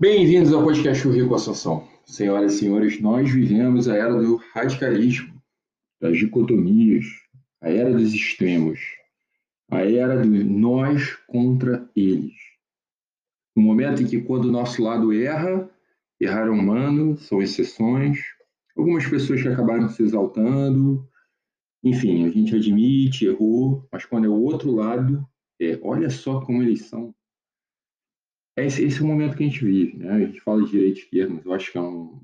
Bem-vindos ao podcast Rio com Assunção. Senhoras e senhores, nós vivemos a era do radicalismo, das dicotomias, a era dos extremos, a era do nós contra eles. No momento em que, quando o nosso lado erra, errar é humano, são exceções, algumas pessoas que acabaram se exaltando, enfim, a gente admite, errou, mas quando é o outro lado, é, olha só como eles são. Esse, esse é o momento que a gente vive, né? A gente fala de direita e esquerda, mas eu acho que é um,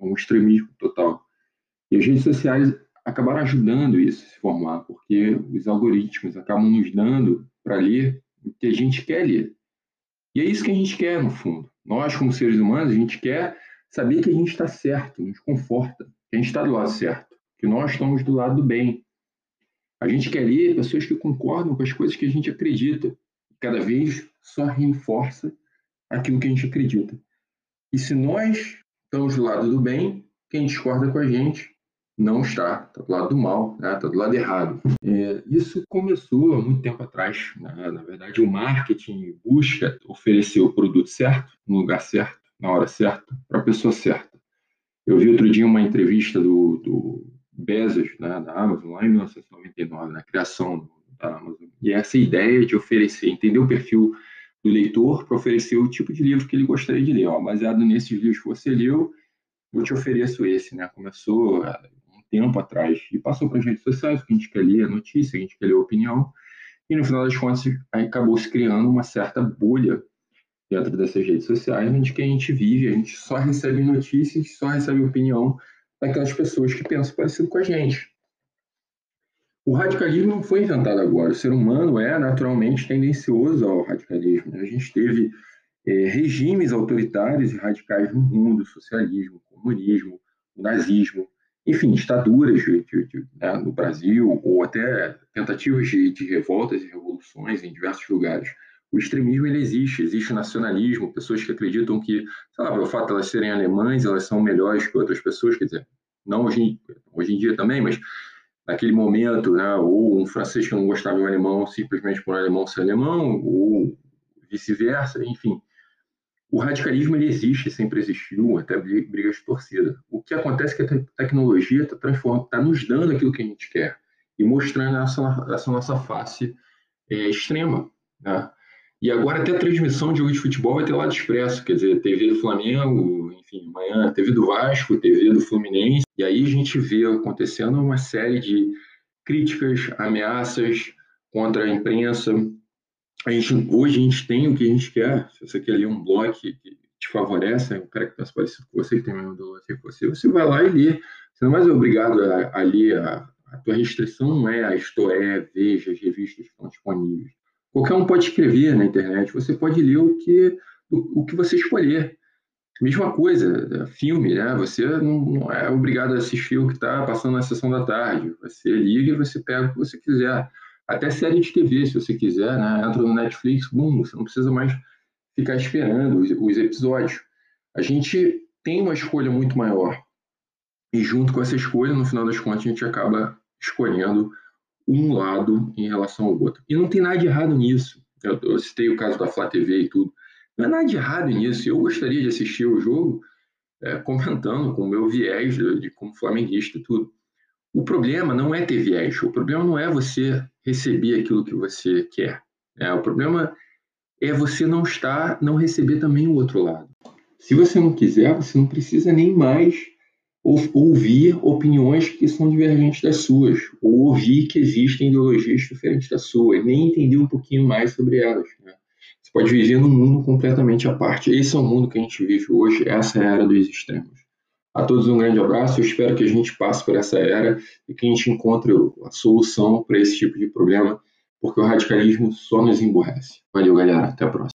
um extremismo total. E as redes sociais acabaram ajudando isso a se formar, porque os algoritmos acabam nos dando para ler o que a gente quer ler. E é isso que a gente quer, no fundo. Nós, como seres humanos, a gente quer saber que a gente está certo, nos conforta, que a gente está do lado certo que nós estamos do lado do bem. A gente quer ler pessoas que concordam com as coisas que a gente acredita. Cada vez só reforça aquilo que a gente acredita. E se nós estamos do lado do bem, quem discorda com a gente não está, está do lado do mal, né? está do lado errado. É, isso começou há muito tempo atrás. Né? Na verdade, o marketing busca oferecer o produto certo, no lugar certo, na hora certa, para a pessoa certa. Eu vi outro dia uma entrevista do, do Bezos, né, da Amazon, lá em 1999, na criação da Amazon. E essa ideia de oferecer, entender o perfil do leitor para oferecer o tipo de livro que ele gostaria de ler. Ó, baseado nesses livros que você leu, eu te ofereço esse. Né? Começou um tempo atrás e passou para as redes sociais, que a gente quer ler a notícia, a gente quer ler a opinião. E no final das contas, acabou se criando uma certa bolha dentro dessas redes sociais, onde que a gente vive, a gente só recebe notícias, só recebe opinião daquelas pessoas que pensam parecido com a gente. O radicalismo não foi inventado agora. O ser humano é naturalmente tendencioso ao radicalismo. A gente teve é, regimes autoritários e radicais no mundo, socialismo, comunismo, nazismo, enfim, ditaduras de, de, de, né, no Brasil, ou até tentativas de, revoltas e revoluções em diversos lugares. O extremismo ele existe, existe nacionalismo, pessoas que acreditam que, sei lá, pelo fato de elas serem alemães, elas são melhores que outras pessoas, quer dizer, não hoje, hoje em dia também, mas naquele momento, né, ou um francês que não gostava do alemão simplesmente por um alemão ser alemão, ou vice-versa, enfim. O radicalismo ele existe, sempre existiu, até brigas de torcida. O que acontece é que a tecnologia está está nos dando aquilo que a gente quer e mostrando essa, essa nossa face é, extrema. Né? E agora até a transmissão de jogo de futebol vai ter lado expresso, quer dizer, TV do Flamengo, enfim, amanhã TV do Vasco, TV do Fluminense. E aí a gente vê acontecendo uma série de críticas, ameaças contra a imprensa. A gente, hoje a gente tem o que a gente quer. Se você quer ler um blog que te favorece, é um cara que pensa parecido com você, que tem mesmo ideologia que você, você vai lá e lê. Você não é mais obrigado a, a ler. A, a tua restrição não é a Isto é, Veja, as revistas que estão disponíveis Qualquer um pode escrever na internet, você pode ler o que, o, que você escolher. Mesma coisa, filme, né? Você não, não é obrigado a assistir o que está passando na sessão da tarde. Você liga e você pega o que você quiser. Até série de TV, se você quiser, né? Entra no Netflix, bum, você não precisa mais ficar esperando os, os episódios. A gente tem uma escolha muito maior. E junto com essa escolha, no final das contas, a gente acaba escolhendo um lado em relação ao outro. E não tem nada de errado nisso. Eu, eu citei o caso da Flá TV e tudo. Não é nada de errado nisso. Eu gostaria de assistir o jogo é, comentando com o meu viés de, de, como flamenguista e tudo. O problema não é ter viés. O problema não é você receber aquilo que você quer. É, o problema é você não estar, não receber também o outro lado. Se você não quiser, você não precisa nem mais ouvir opiniões que são divergentes das suas, ou ouvir que existem ideologias diferentes das suas, nem entender um pouquinho mais sobre elas. Né? Você pode viver num mundo completamente à parte. Esse é o mundo que a gente vive hoje, essa é a era dos extremos. A todos um grande abraço, eu espero que a gente passe por essa era e que a gente encontre a solução para esse tipo de problema, porque o radicalismo só nos emborrece. Valeu, galera, até a próxima.